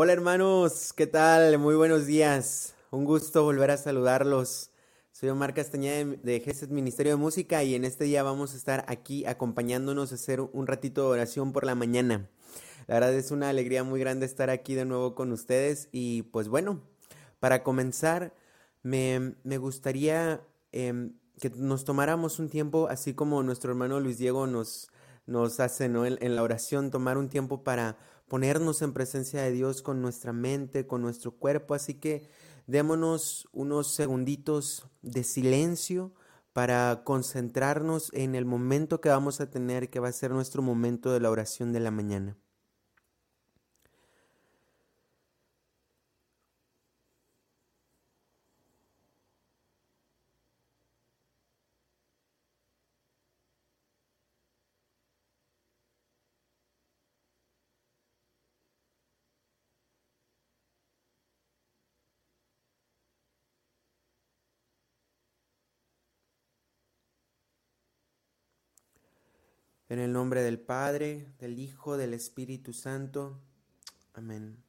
Hola hermanos, ¿qué tal? Muy buenos días. Un gusto volver a saludarlos. Soy Omar Castañeda de GESET Ministerio de Música y en este día vamos a estar aquí acompañándonos a hacer un ratito de oración por la mañana. La verdad es una alegría muy grande estar aquí de nuevo con ustedes y pues bueno, para comenzar me, gustaría em, que nos tomáramos un tiempo, así como nuestro hermano Luis Diego nos, nos hace en la oración, tomar un tiempo para ponernos en presencia de Dios con nuestra mente, con nuestro cuerpo. Así que démonos unos segunditos de silencio para concentrarnos en el momento que vamos a tener, que va a ser nuestro momento de la oración de la mañana. En el nombre del Padre, del Hijo, del Espíritu Santo. Amén.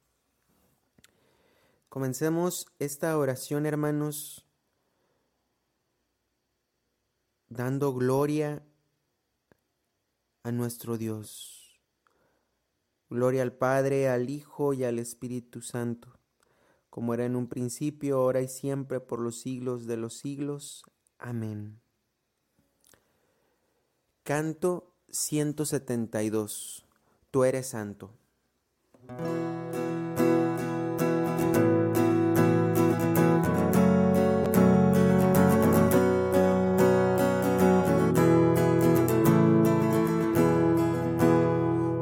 Comencemos esta oración, hermanos, dando gloria a nuestro Dios. Gloria al Padre, al Hijo y al Espíritu Santo, como era en un principio, ahora y siempre, por los siglos de los siglos. Amén. Canto 172. Tú eres santo.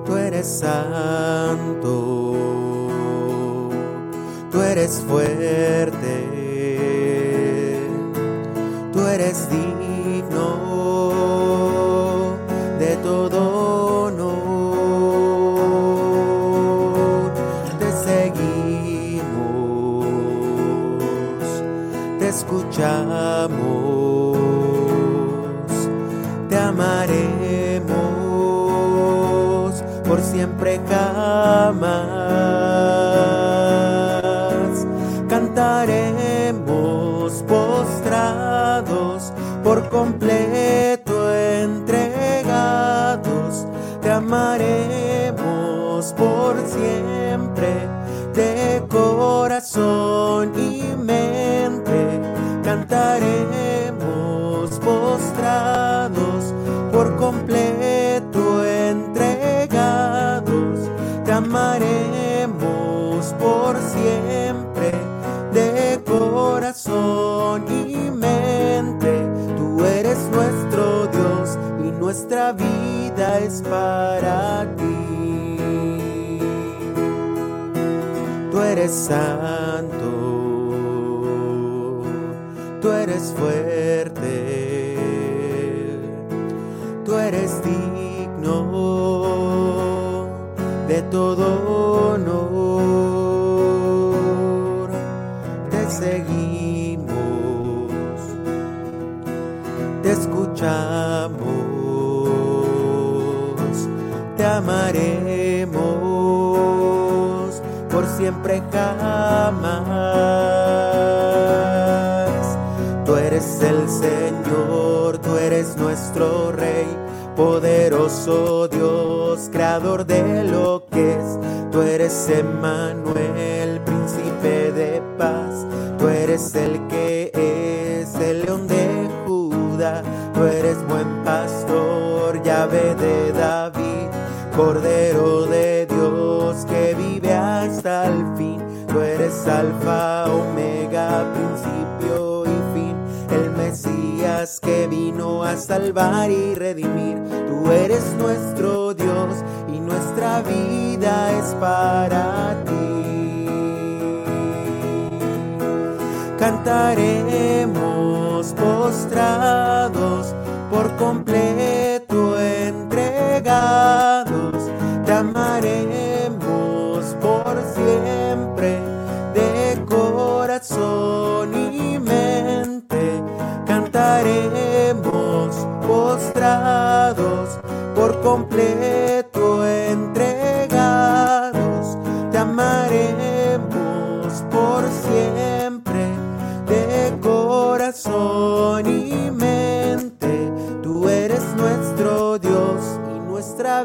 Tú eres santo, tú eres fuerte, tú eres te eres digno de lo que es. Tú eres Emmanuel, postrados por completo entregados. Te amaremos por siempre de corazón y mente estaremos postrados por completo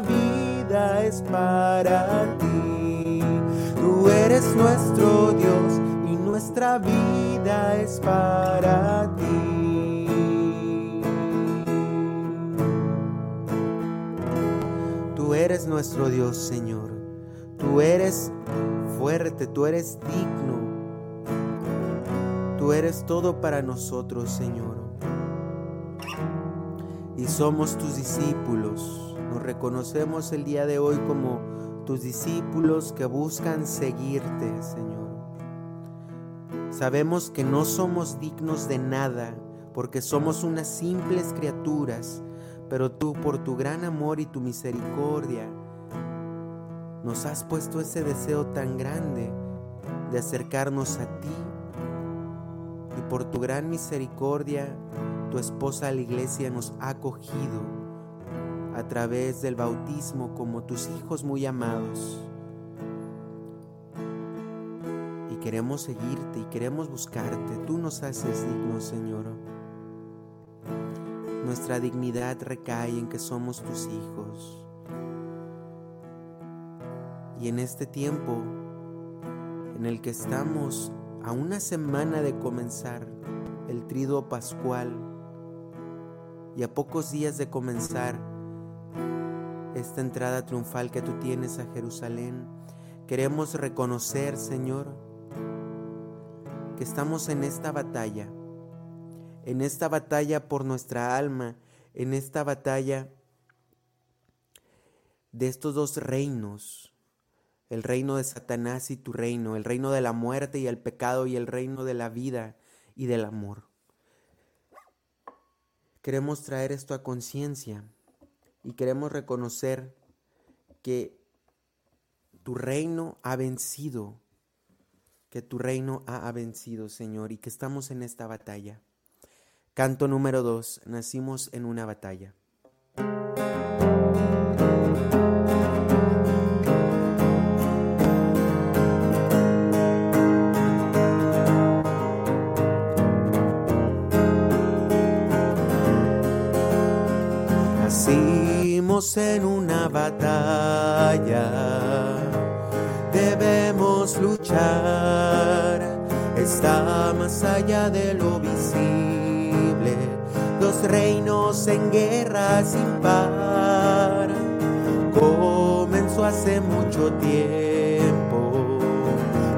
nuestra vida es para ti. Tú eres nuestro Dios y nuestra vida es para ti. Tú eres nuestro Dios, Señor. Tú eres fuerte, tú eres digno. Tú eres todo para nosotros, Señor. Y somos tus discípulos. Reconocemos el día de hoy como tus discípulos que buscan seguirte, Señor. Sabemos que no somos dignos de nada porque somos unas simples criaturas, pero tú por tu gran amor y tu misericordia nos has puesto ese deseo tan grande de acercarnos a ti y por tu gran misericordia tu esposa la iglesia nos ha acogido a través del bautismo como tus hijos muy amados. Y queremos seguirte y queremos buscarte. Tú nos haces dignos, Señor. Nuestra dignidad recae en que somos tus hijos. Y en este tiempo en el que estamos a una semana de comenzar el triduo pascual y a pocos días de comenzar esta entrada triunfal que tú tienes a Jerusalén, queremos reconocer, Señor, que estamos en esta batalla, en esta batalla por nuestra alma, en esta batalla de estos dos reinos, el reino de Satanás y tu reino, el reino de la muerte y el pecado y el reino de la vida y del amor. Queremos traer esto a conciencia y queremos reconocer que tu reino ha vencido, que tu reino ha vencido, Señor, y que estamos en esta batalla. Canto número dos, nacimos en una batalla. En una batalla, debemos luchar, está más allá de lo visible, los reinos en guerra sin par, comenzó hace mucho tiempo,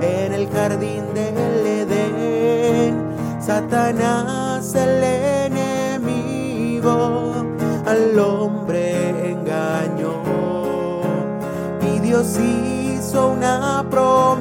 en el jardín del Edén, Satanás el enemigo al hombre Dios hizo una promesa,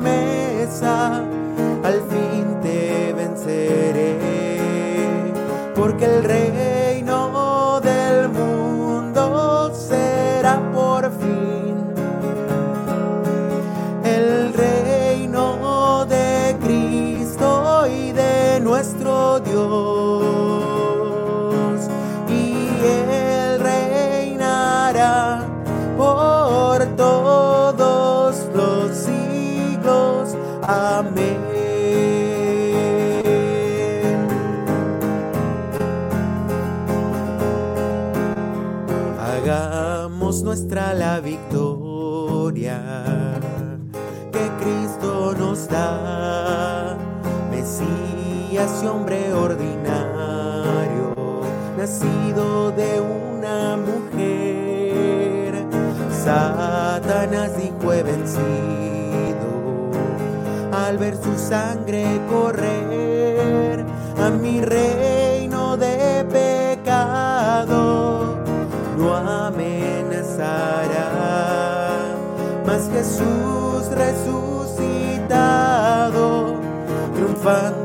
ver su sangre correr a mi reino de pecado. No mas Jesús resucitado, triunfante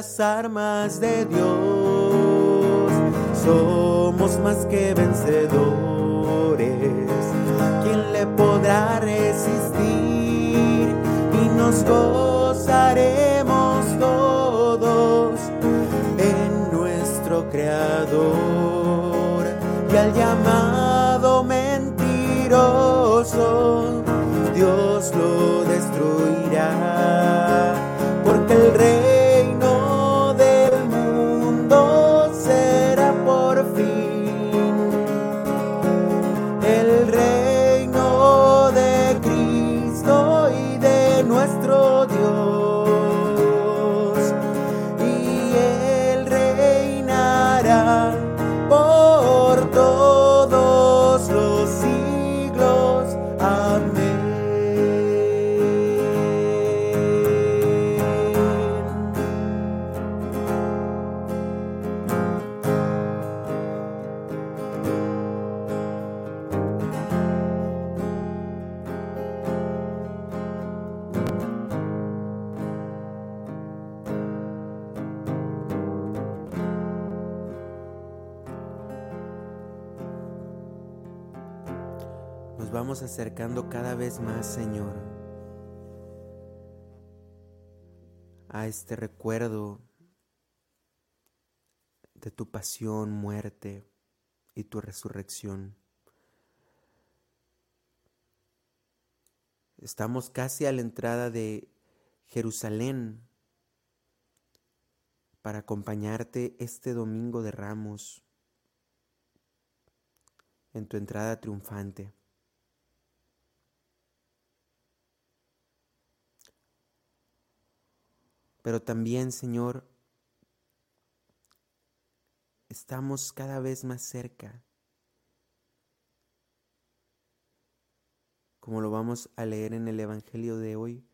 las armas de Dios. Somos más que vencedores. ¿Quién le podrá resistir? Y nos gozaremos todos en nuestro Creador. Y al llamado mentiroso, Dios lo destruirá. Más, Señor, a este recuerdo de tu pasión, muerte y tu resurrección. Estamos casi a la entrada de Jerusalén para acompañarte este domingo de Ramos en tu entrada triunfante. Pero también, Señor, estamos cada vez más cerca, como lo vamos a leer en el Evangelio de hoy,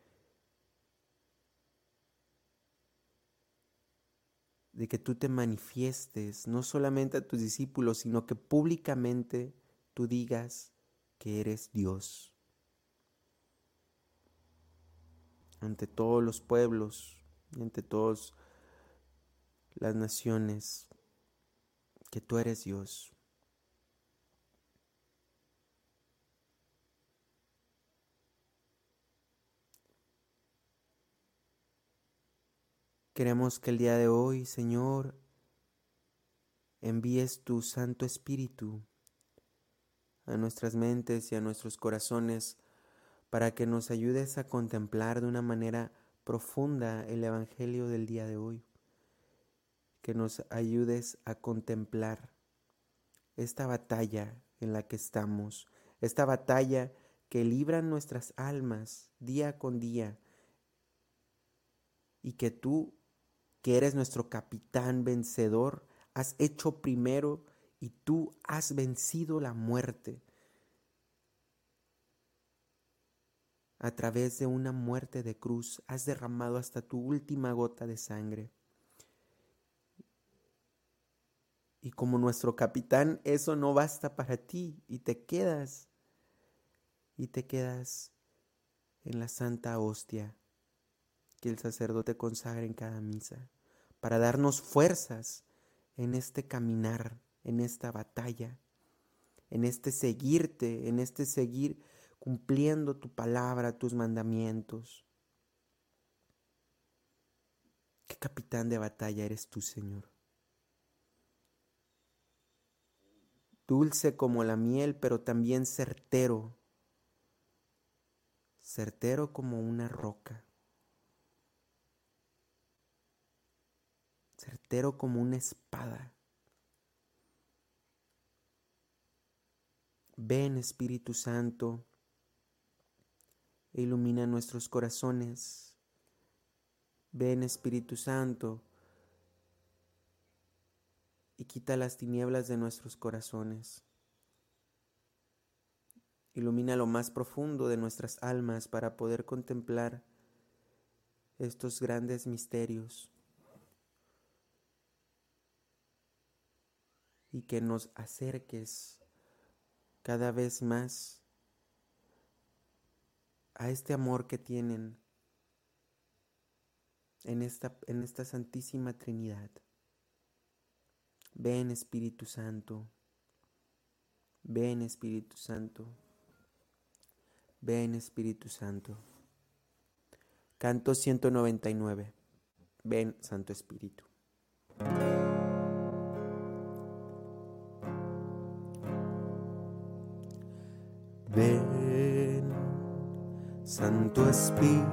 de que tú te manifiestes no solamente a tus discípulos, sino que públicamente tú digas que eres Dios. Ante todos los pueblos ante todas las naciones, que tú eres Dios. Queremos que el día de hoy, Señor, envíes tu Santo Espíritu a nuestras mentes y a nuestros corazones para que nos ayudes a contemplar de una manera profunda el Evangelio del día de hoy. Que nos ayudes a contemplar esta batalla en la que estamos, esta batalla que libran nuestras almas día con día y que tú, que eres nuestro capitán vencedor, has hecho primero y tú has vencido la muerte. A través de una muerte de cruz has derramado hasta tu última gota de sangre. Y como nuestro capitán, eso no basta para ti y te quedas, y te quedas en la santa hostia que el sacerdote consagra en cada misa, para darnos fuerzas en este caminar, en esta batalla, en este seguirte, en este seguir cumpliendo tu palabra, tus mandamientos. ¿Qué capitán de batalla eres tú, Señor? Dulce como la miel, pero también certero, certero como una roca, certero como una espada. Ven Espíritu Santo, e ilumina nuestros corazones. Ven Espíritu Santo y quita las tinieblas de nuestros corazones. Ilumina lo más profundo de nuestras almas para poder contemplar estos grandes misterios y que nos acerques cada vez más a este amor que tienen en esta, en esta Santísima Trinidad. Ven Espíritu Santo, ven Espíritu Santo, ven Espíritu Santo. Canto 199. Ven Santo Espíritu. Santo Espíritu.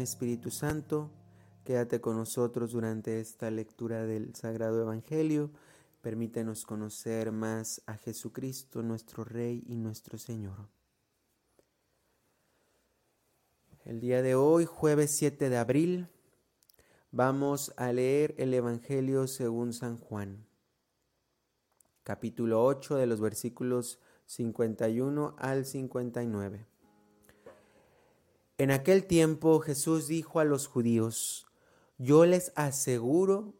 Espíritu Santo, quédate con nosotros durante esta lectura del Sagrado Evangelio. Permítenos conocer más a Jesucristo, nuestro Rey y nuestro Señor. El día de hoy, jueves 7 de abril, vamos a leer el Evangelio según San Juan, capítulo 8 de los versículos 51 al 59. En aquel tiempo Jesús dijo a los judíos, yo les aseguro,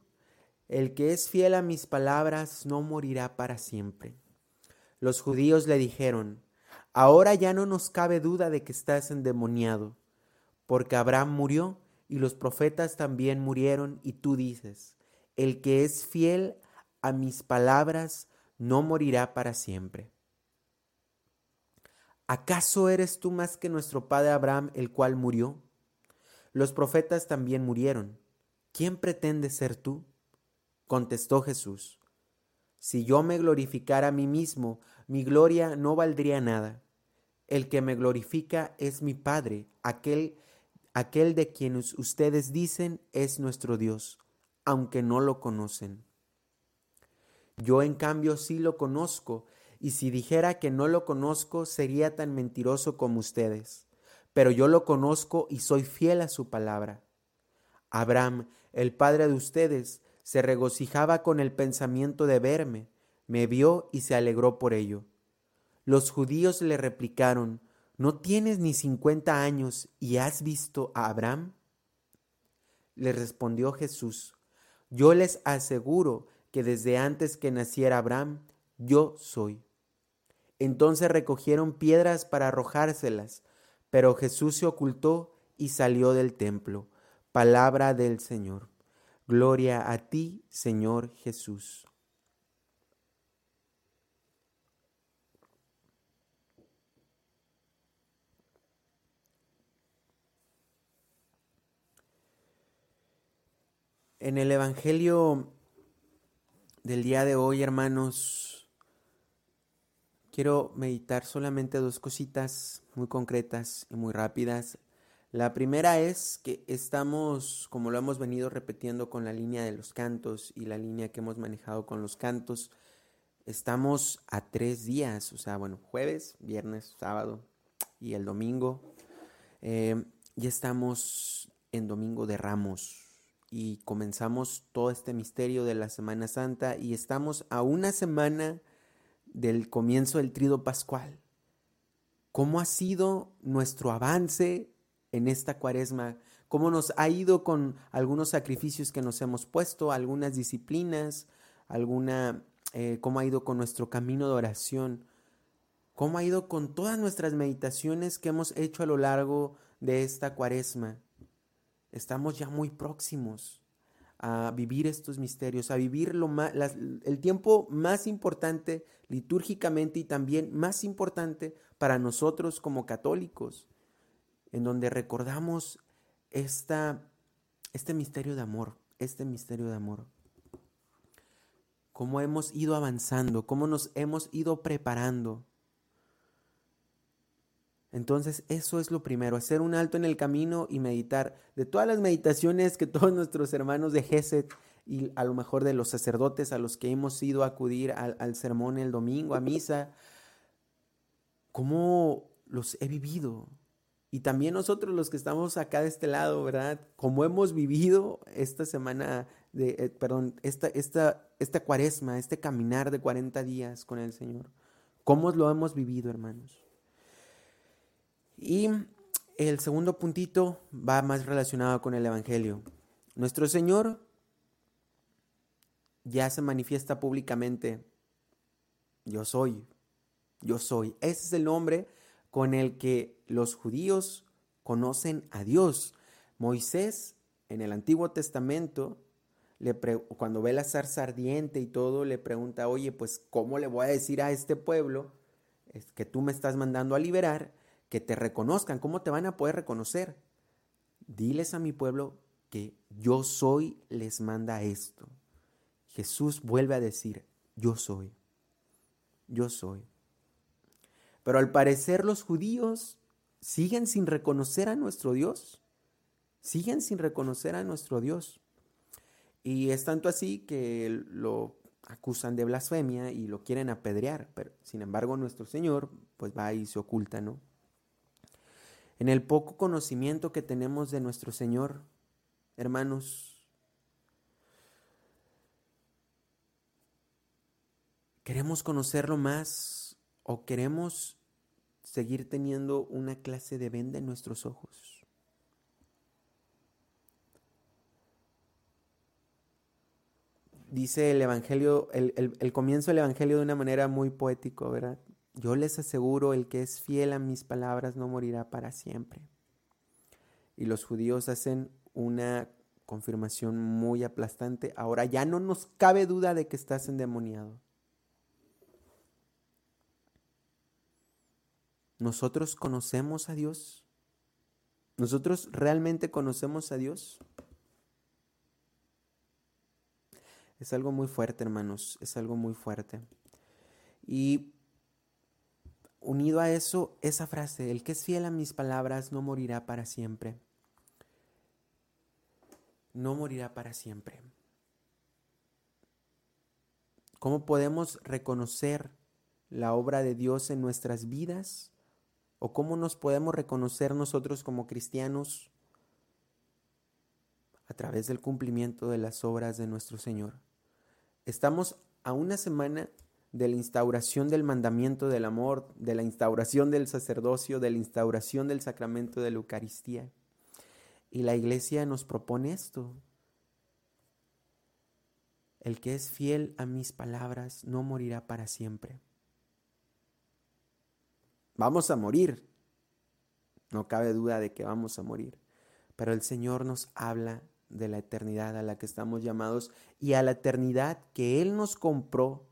el que es fiel a mis palabras no morirá para siempre. Los judíos le dijeron, ahora ya no nos cabe duda de que estás endemoniado porque Abraham murió y los profetas también murieron y tú dices, el que es fiel a mis palabras no morirá para siempre. ¿Acaso eres tú más que nuestro padre Abraham, el cual murió? Los profetas también murieron. ¿Quién pretende ser tú? Contestó Jesús. Si yo me glorificara a mí mismo, mi gloria no valdría nada. El que me glorifica es mi Padre, aquel aquel de quien ustedes dicen es nuestro Dios, aunque no lo conocen. Yo en cambio sí lo conozco, y si dijera que no lo conozco sería tan mentiroso como ustedes, pero yo lo conozco y soy fiel a su palabra. Abraham, el padre de ustedes, se regocijaba con el pensamiento de verme, me vio y se alegró por ello. Los judíos le replicaron, ¿no tienes ni cincuenta años y has visto a Abraham? Le respondió Jesús, yo les aseguro que desde antes que naciera Abraham, yo soy. Entonces recogieron piedras para arrojárselas, Pero Jesús se ocultó y salió del templo. Palabra del Señor. Gloria a ti, Señor Jesús. En el Evangelio del día de hoy, hermanos, quiero meditar solamente dos cositas muy concretas y muy rápidas. La primera es que estamos, como lo hemos venido repitiendo con la línea de los cantos y la línea que hemos manejado con los cantos, estamos a tres días, o sea, bueno, jueves, viernes, sábado y el domingo. Eh, ya estamos en Domingo de Ramos y comenzamos todo este misterio de la Semana Santa y estamos a una semana del comienzo del trido pascual. ¿Cómo ha sido nuestro avance en esta cuaresma? ¿Cómo nos ha ido con algunos sacrificios que nos hemos puesto, algunas disciplinas, alguna, eh, cómo ha ido con nuestro camino de oración? ¿Cómo ha ido con todas nuestras meditaciones que hemos hecho a lo largo de esta cuaresma? Estamos ya muy próximos a vivir estos misterios, a vivir lo más, el tiempo más importante litúrgicamente y también más importante para nosotros como católicos, en donde recordamos esta, este misterio de amor, este misterio de amor. Cómo hemos ido avanzando, cómo nos hemos ido preparando entonces, eso es lo primero, hacer un alto en el camino y meditar. De todas las meditaciones que todos nuestros hermanos de Geset y a lo mejor de los sacerdotes a los que hemos ido a acudir al, sermón el domingo, a misa, cómo los he vivido. Y también nosotros los que estamos acá de este lado, ¿verdad? Cómo hemos vivido esta semana, de, eh, perdón, esta, esta, esta cuaresma, este caminar de 40 días con el Señor. ¿Cómo lo hemos vivido, hermanos? Y el segundo puntito va más relacionado con el Evangelio. Nuestro Señor ya se manifiesta públicamente. Yo soy, yo soy. Ese es el nombre con el que los judíos conocen a Dios. Moisés en el Antiguo Testamento, cuando ve la zarza ardiente y todo, le pregunta, oye, pues ¿cómo le voy a decir a este pueblo que tú me estás mandando a liberar que te reconozcan. ¿Cómo te van a poder reconocer? Diles a mi pueblo que yo soy, les manda esto. Jesús vuelve a decir, yo soy, yo soy. Pero al parecer los judíos siguen sin reconocer a nuestro Dios, siguen sin reconocer a nuestro Dios. Y es tanto así que lo acusan de blasfemia y lo quieren apedrear, pero sin embargo nuestro Señor pues va y se oculta, ¿no? En el poco conocimiento que tenemos de nuestro Señor, hermanos. ¿Queremos conocerlo más o queremos seguir teniendo una clase de venda en nuestros ojos? Dice el Evangelio, el, comienzo del Evangelio de una manera muy poético, ¿verdad? Yo les aseguro, el que es fiel a mis palabras no morirá para siempre. Y los judíos hacen una confirmación muy aplastante. Ahora ya no nos cabe duda de que estás endemoniado. ¿Nosotros conocemos a Dios? ¿Nosotros realmente conocemos a Dios? Es algo muy fuerte, hermanos, es algo muy fuerte. Y unido a eso, esa frase, el que es fiel a mis palabras no morirá para siempre. No morirá para siempre. ¿Cómo podemos reconocer la obra de Dios en nuestras vidas? ¿O cómo nos podemos reconocer nosotros como cristianos? A través del cumplimiento de las obras de nuestro Señor. Estamos a una semana de la instauración del mandamiento del amor, de la instauración del sacerdocio, de la instauración del sacramento de la Eucaristía. Y la iglesia nos propone esto. El que es fiel a mis palabras no morirá para siempre. Vamos a morir. no cabe duda de que vamos a morir, pero el Señor nos habla de la eternidad a la que estamos llamados y a la eternidad que Él nos compró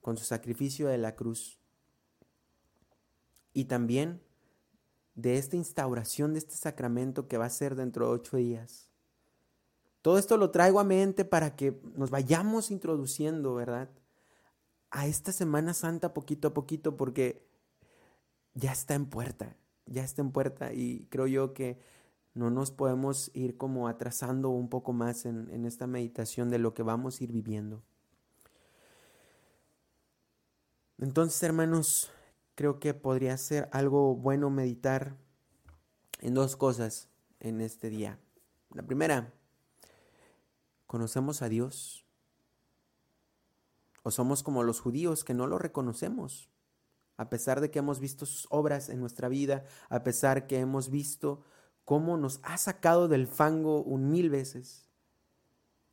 con su sacrificio de la cruz. Y también de esta instauración de este sacramento que va a ser dentro de ocho días. Todo esto lo traigo a mente para que nos vayamos introduciendo, ¿verdad? A esta Semana Santa poquito a poquito porque ya está en puerta, ya está en puerta y creo yo que no nos podemos ir como atrasando un poco más en, en esta meditación de lo que vamos a ir viviendo. Entonces, hermanos, creo que podría ser algo bueno meditar en dos cosas en este día. La primera, ¿conocemos a Dios? ¿O somos como los judíos que no lo reconocemos? A pesar de que hemos visto sus obras en nuestra vida, a pesar que hemos visto cómo nos ha sacado del fango un mil veces,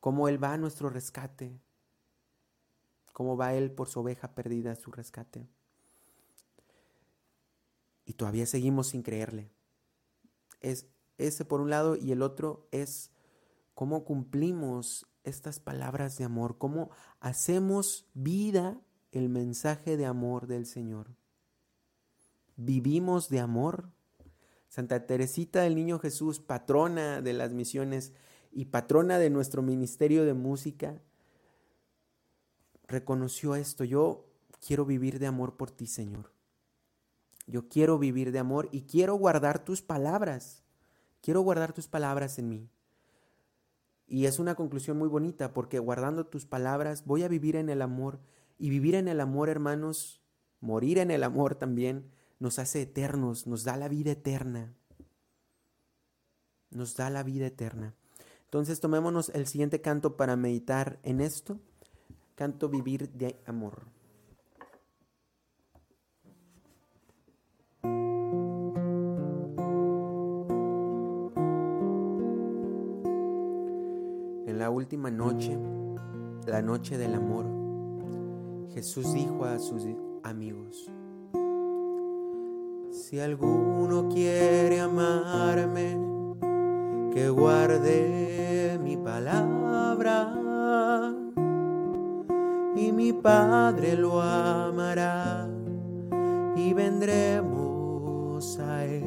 cómo Él va a nuestro rescate, cómo va Él por su oveja perdida su rescate. Y todavía seguimos sin creerle. Es ese por un lado y el otro es cómo cumplimos estas palabras de amor, cómo hacemos vida el mensaje de amor del Señor. Vivimos de amor Santa Teresita del Niño Jesús, patrona de las misiones y patrona de nuestro ministerio de música, reconoció esto. Yo quiero vivir de amor por ti, Señor. Yo quiero vivir de amor y quiero guardar tus palabras. Quiero guardar tus palabras en mí. Y es una conclusión muy bonita porque guardando tus palabras voy a vivir en el amor. Y vivir en el amor, hermanos, morir en el amor también, nos hace eternos, nos da la vida eterna. Nos da la vida eterna. Entonces tomémonos el siguiente canto para meditar en esto. Canto Vivir de Amor. En la última noche, la noche del amor, Jesús dijo a sus amigos, si alguno quiere amarme, que guarde mi palabra mi Padre lo amará y vendremos a Él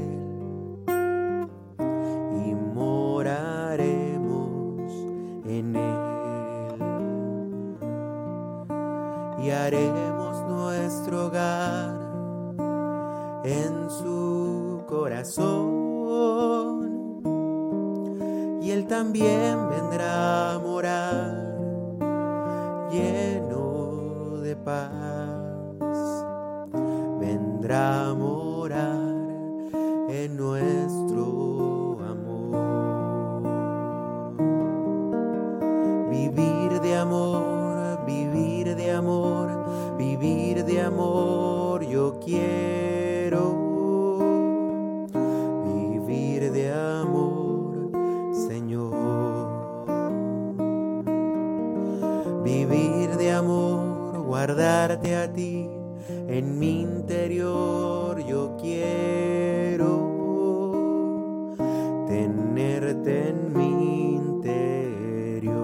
y moraremos en Él. Y haremos nuestro hogar en su corazón y él también vendrá a morar paz. Vendrá a morar en nuestro amor. Vivir de amor vivir de amor vivir de amor yo quiero a ti en mi interior. Yo quiero tenerte en mi interior.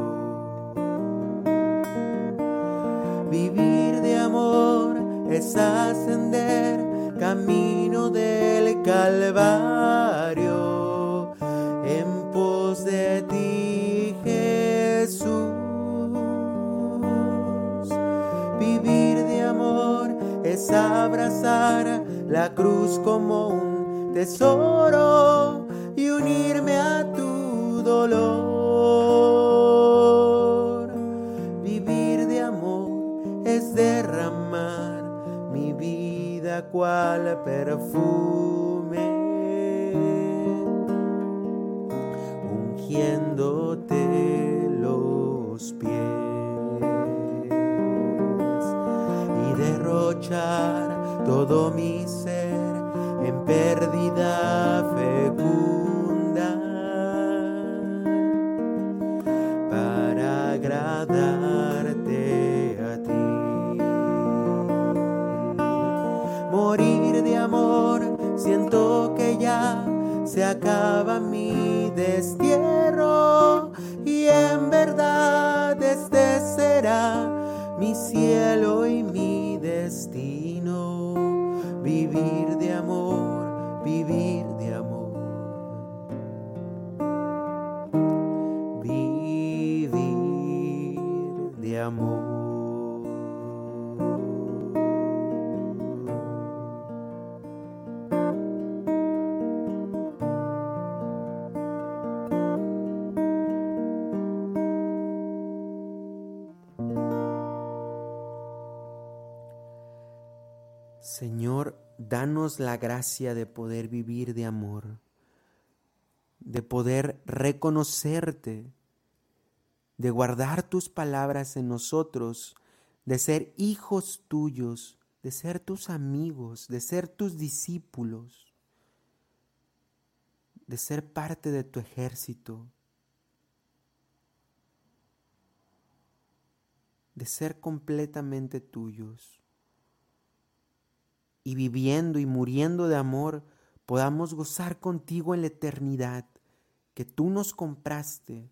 Vivir de amor es ascender camino del Calvario la cruz como un tesoro y unirme a tu dolor. Vivir de amor es derramar mi vida cual perfume, ungiéndote los pies. Todo mi ser en pérdida fecunda para agradarte a ti. Morir de amor, siento que se acaba mi la gracia de poder vivir de amor, de poder reconocerte, de guardar tus palabras en nosotros, de ser hijos tuyos, de ser tus amigos, de ser tus discípulos, de ser parte de tu ejército, de ser completamente tuyos y viviendo y muriendo de amor, podamos gozar contigo en la eternidad que tú nos compraste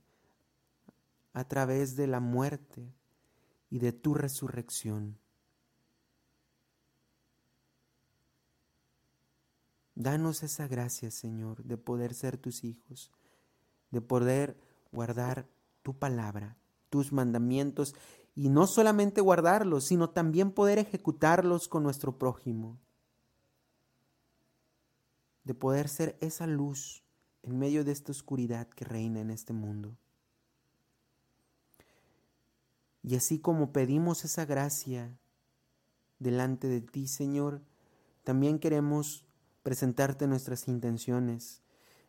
a través de la muerte y de tu resurrección. Danos esa gracia, Señor, de poder ser tus hijos, de poder guardar tu palabra, tus mandamientos, y no solamente guardarlos, sino también poder ejecutarlos con nuestro prójimo de poder ser esa luz en medio de esta oscuridad que reina en este mundo. Y así como pedimos esa gracia delante de ti, Señor, también queremos presentarte nuestras intenciones.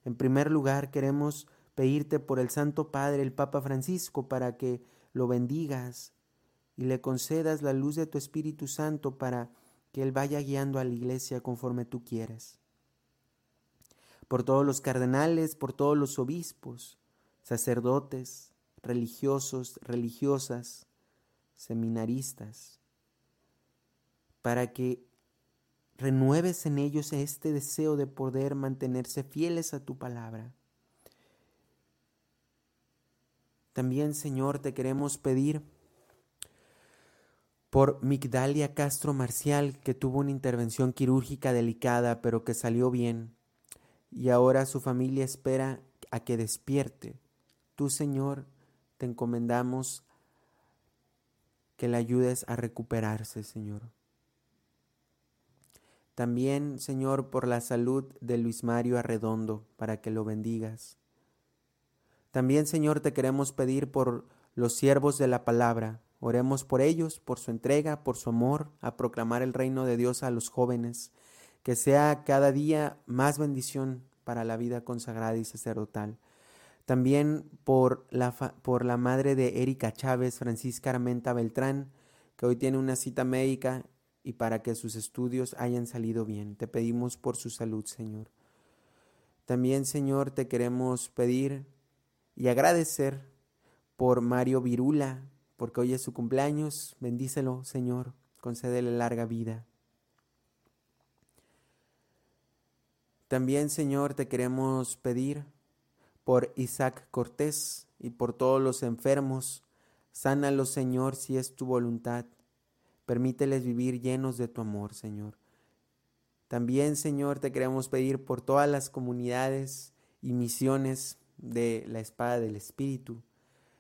En primer lugar, queremos pedirte por el Santo Padre, el Papa Francisco, para que lo bendigas y le concedas la luz de tu Espíritu Santo para que Él vaya guiando a la iglesia conforme tú quieres por todos los cardenales, por todos los obispos, sacerdotes, religiosos, religiosas, seminaristas, para que renueves en ellos este deseo de poder mantenerse fieles a tu palabra. También, Señor, te queremos pedir por Migdalia Castro Marcial, que tuvo una intervención quirúrgica delicada, pero que salió bien y ahora su familia espera a que despierte. Tú, Señor, te encomendamos que le ayudes a recuperarse, Señor. También, Señor, por la salud de Luis Mario Arredondo, para que lo bendigas. También, Señor, te queremos pedir por los siervos de la palabra. Oremos por ellos, por su entrega, por su amor, a proclamar el reino de Dios a los jóvenes que sea cada día más bendición para la vida consagrada y sacerdotal. También por la, por la madre de Erika Chávez, Francisca Armenta Beltrán, que hoy tiene una cita médica y para que sus estudios hayan salido bien. Te pedimos por su salud, Señor. También, Señor, te queremos pedir y agradecer por Mario Virula, porque hoy es su cumpleaños. Bendícelo, Señor. Concédele larga vida. También, Señor, te queremos pedir por Isaac Cortés y por todos los enfermos. Sánalos, Señor, si es tu voluntad. Permíteles vivir llenos de tu amor, Señor. También, Señor, te queremos pedir por todas las comunidades y misiones de la espada del Espíritu.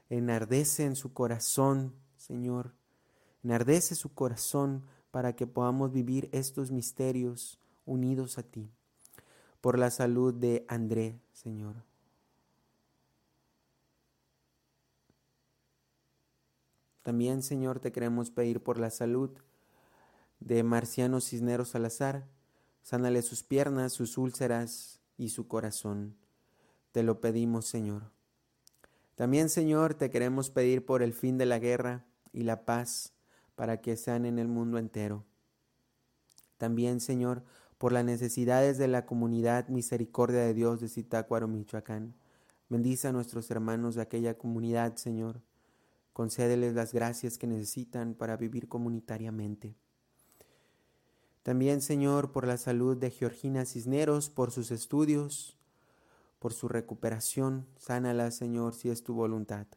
Enardece en su corazón, Señor. Enardece su corazón para que podamos vivir estos misterios unidos a ti por la salud de André, Señor. También, Señor, te queremos pedir por la salud de Marciano Cisneros Salazar. Sánale sus piernas, sus úlceras y su corazón. Te lo pedimos, Señor. También, Señor, te queremos pedir por el fin de la guerra y la paz para que sean en el mundo entero. También, Señor, por las necesidades de la comunidad Misericordia de Dios de Zitácuaro, Michoacán. Bendice a nuestros hermanos de aquella comunidad, Señor. Concédeles las gracias que necesitan para vivir comunitariamente. También, Señor, por la salud de Georgina Cisneros, por sus estudios, por su recuperación. Sánala, Señor, si es tu voluntad.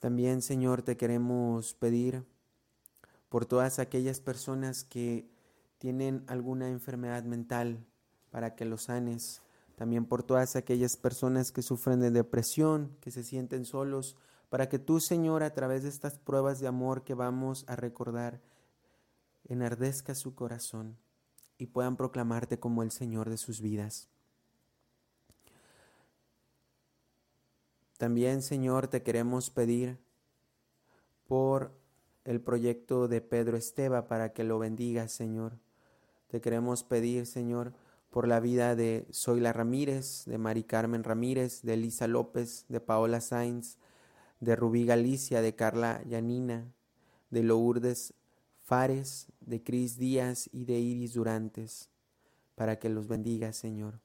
También, Señor, te queremos pedir por todas aquellas personas que tienen alguna enfermedad mental para que los sanes. También por todas aquellas personas que sufren de depresión, que se sienten solos, para que tú, Señor, a través de estas pruebas de amor que vamos a recordar, enardezca su corazón y puedan proclamarte como el Señor de sus vidas. También, Señor, te queremos pedir por el proyecto de Pedro Esteba para que lo bendigas, Señor. Te queremos pedir, Señor, por la vida de Zoila Ramírez, de Mari Carmen Ramírez, de Elisa López, de Paola Sainz, de Rubí Galicia, de Carla Yanina, de Lourdes Fares, de Cris Díaz y de Iris Durantes, para que los bendiga, Señor.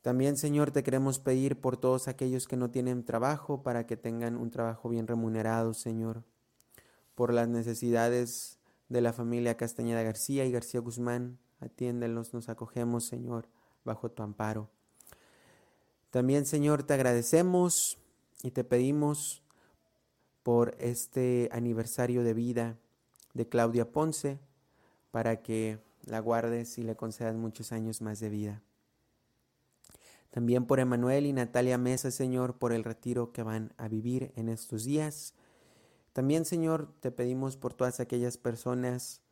También, Señor, te queremos pedir por todos aquellos que no tienen trabajo, para que tengan un trabajo bien remunerado, Señor. Por las necesidades de la familia Castañeda García y García Guzmán, atiéndelos, nos acogemos, Señor, bajo tu amparo. También, Señor, te agradecemos y te pedimos por este aniversario de vida de Claudia Ponce, para que la guardes y le concedas muchos años más de vida. También por Emanuel y Natalia Mesa, Señor, por el retiro que van a vivir en estos días. También, Señor, te pedimos por todas aquellas personas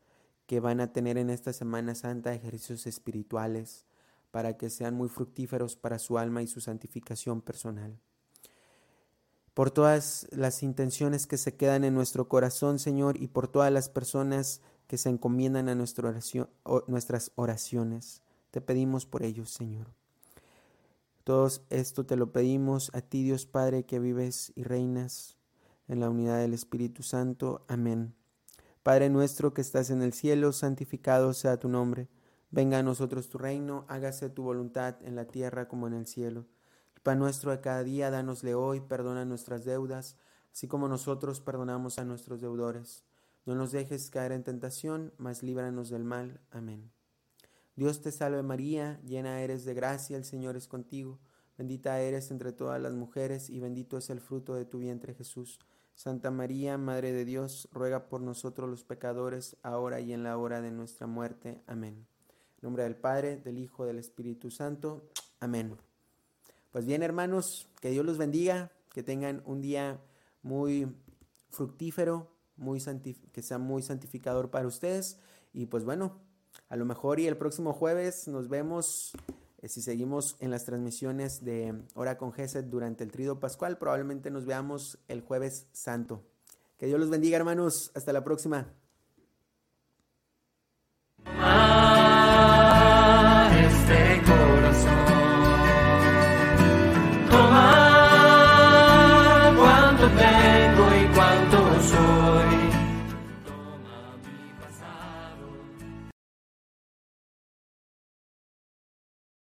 que van a tener en esta Semana Santa ejercicios espirituales para que sean muy fructíferos para su alma y su santificación personal. Por todas las intenciones que se quedan en nuestro corazón, Señor, y por todas las personas que se encomiendan a nuestras oraciones, te pedimos por ellos, Señor. Todo esto te lo pedimos a ti, Dios Padre, que vives y reinas en la unidad del Espíritu Santo. Amén. Padre nuestro que estás en el cielo, santificado sea tu nombre. Venga a nosotros tu reino, hágase tu voluntad en la tierra como en el cielo. El pan nuestro de cada día, dánosle hoy, perdona nuestras deudas, así como nosotros perdonamos a nuestros deudores. No nos dejes caer en tentación, mas líbranos del mal. Amén. Dios te salve María, llena eres de gracia, el Señor es contigo, bendita eres entre todas las mujeres y bendito es el fruto de tu vientre Jesús. Santa María, Madre de Dios, ruega por nosotros los pecadores, ahora y en la hora de nuestra muerte. Amén. En nombre del Padre, del Hijo, del Espíritu Santo. Amén. Pues bien, hermanos, que Dios los bendiga, que tengan un día muy fructífero, muy que sea muy santificador para ustedes. Y pues bueno, a lo mejor y el próximo jueves nos vemos, si seguimos en las transmisiones de Hora con Geset durante el Trido Pascual, probablemente nos veamos el jueves santo. Que Dios los bendiga hermanos, hasta la próxima.